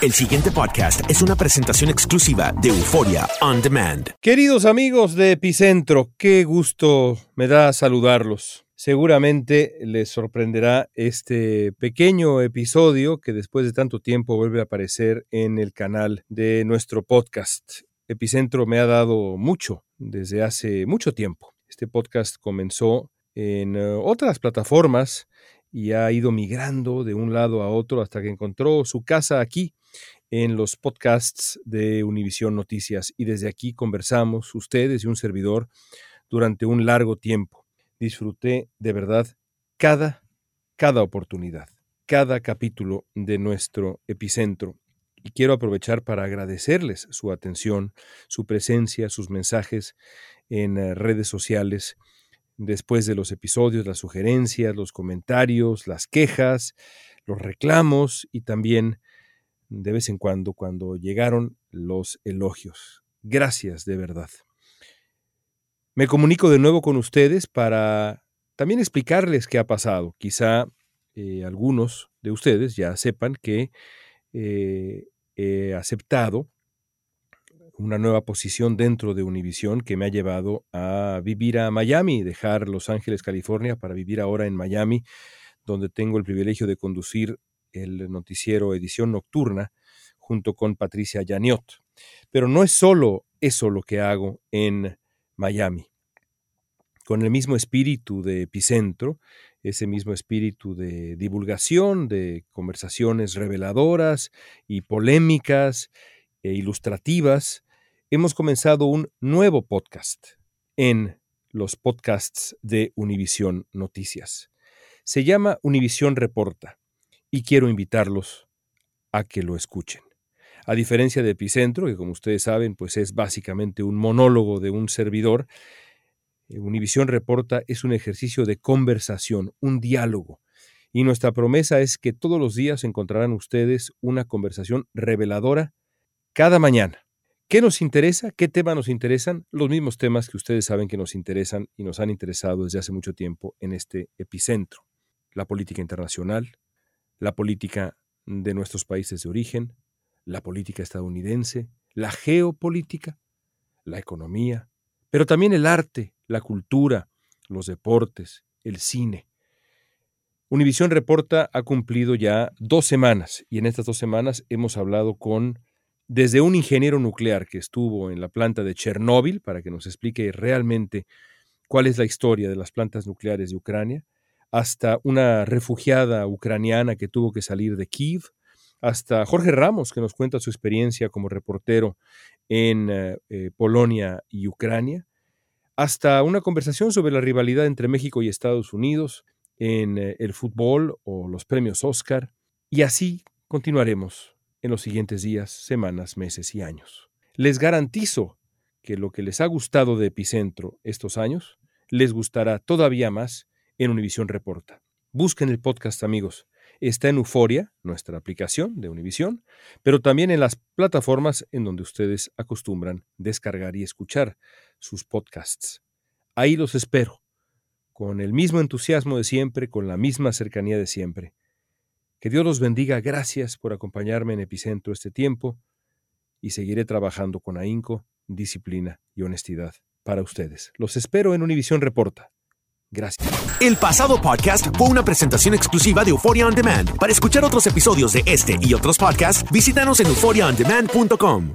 El siguiente podcast es una presentación exclusiva de Euforia On Demand. Queridos amigos de Epicentro, qué gusto me da saludarlos. Seguramente les sorprenderá este pequeño episodio que después de tanto tiempo vuelve a aparecer en el canal de nuestro podcast. Epicentro me ha dado mucho desde hace mucho tiempo. Este podcast comenzó en eh, otras plataformas y ha ido migrando de un lado a otro hasta que encontró su casa aquí en los podcasts de Univisión Noticias. Y desde aquí conversamos ustedes y un servidor durante un largo tiempo. Disfruté de verdad cada cada oportunidad, cada capítulo de nuestro epicentro. Y quiero aprovechar para agradecerles su atención, su presencia, sus mensajes en eh, redes sociales. Después de los episodios, las sugerencias, los comentarios, las quejas, los reclamos y también de vez en cuando cuando llegaron los elogios. Gracias de verdad. Me comunico de nuevo con ustedes para también explicarles qué ha pasado. Quizá eh, algunos de ustedes ya sepan que eh, he aceptado una nueva posición dentro de Univision que me ha llevado a vivir a Miami, dejar Los Ángeles, California, para vivir ahora en Miami, donde tengo el privilegio de conducir el noticiero Edición Nocturna junto con Patricia Yaniot. Pero no es solo eso lo que hago en Miami. Con el mismo espíritu de epicentro, ese mismo espíritu de divulgación, de conversaciones reveladoras y polémicas e ilustrativas, hemos comenzado un nuevo podcast en los podcasts de Univisión Noticias. Se llama Univisión Reporta y quiero invitarlos a que lo escuchen. A diferencia de Epicentro, que como ustedes saben, pues es básicamente un monólogo de un servidor, eh, Univisión Reporta es un ejercicio de conversación, un diálogo. Y nuestra promesa es que todos los días encontrarán ustedes una conversación reveladora cada mañana. ¿Qué nos interesa? ¿Qué temas nos interesan? Los mismos temas que ustedes saben que nos interesan y nos han interesado desde hace mucho tiempo en este epicentro. La política internacional, la política de nuestros países de origen, la política estadounidense, la geopolítica, la economía, pero también el arte, la cultura, los deportes, el cine. Univisión Reporta ha cumplido ya dos semanas y en estas dos semanas hemos hablado con desde un ingeniero nuclear que estuvo en la planta de Chernóbil para que nos explique realmente cuál es la historia de las plantas nucleares de Ucrania, hasta una refugiada ucraniana que tuvo que salir de Kiev, hasta Jorge Ramos que nos cuenta su experiencia como reportero en eh, eh, Polonia y Ucrania, hasta una conversación sobre la rivalidad entre México y Estados Unidos en eh, el fútbol o los premios Oscar, y así continuaremos en los siguientes días, semanas, meses y años. Les garantizo que lo que les ha gustado de Epicentro estos años, les gustará todavía más en Univisión Reporta. Busquen el podcast, amigos. Está en Euforia, nuestra aplicación de Univisión, pero también en las plataformas en donde ustedes acostumbran descargar y escuchar sus podcasts. Ahí los espero, con el mismo entusiasmo de siempre, con la misma cercanía de siempre. Que Dios los bendiga. Gracias por acompañarme en Epicentro este tiempo y seguiré trabajando con ahínco, disciplina y honestidad para ustedes. Los espero en Univisión Reporta. Gracias. El pasado podcast fue una presentación exclusiva de Euphoria On Demand. Para escuchar otros episodios de este y otros podcasts, visítanos en euphoriaondemand.com.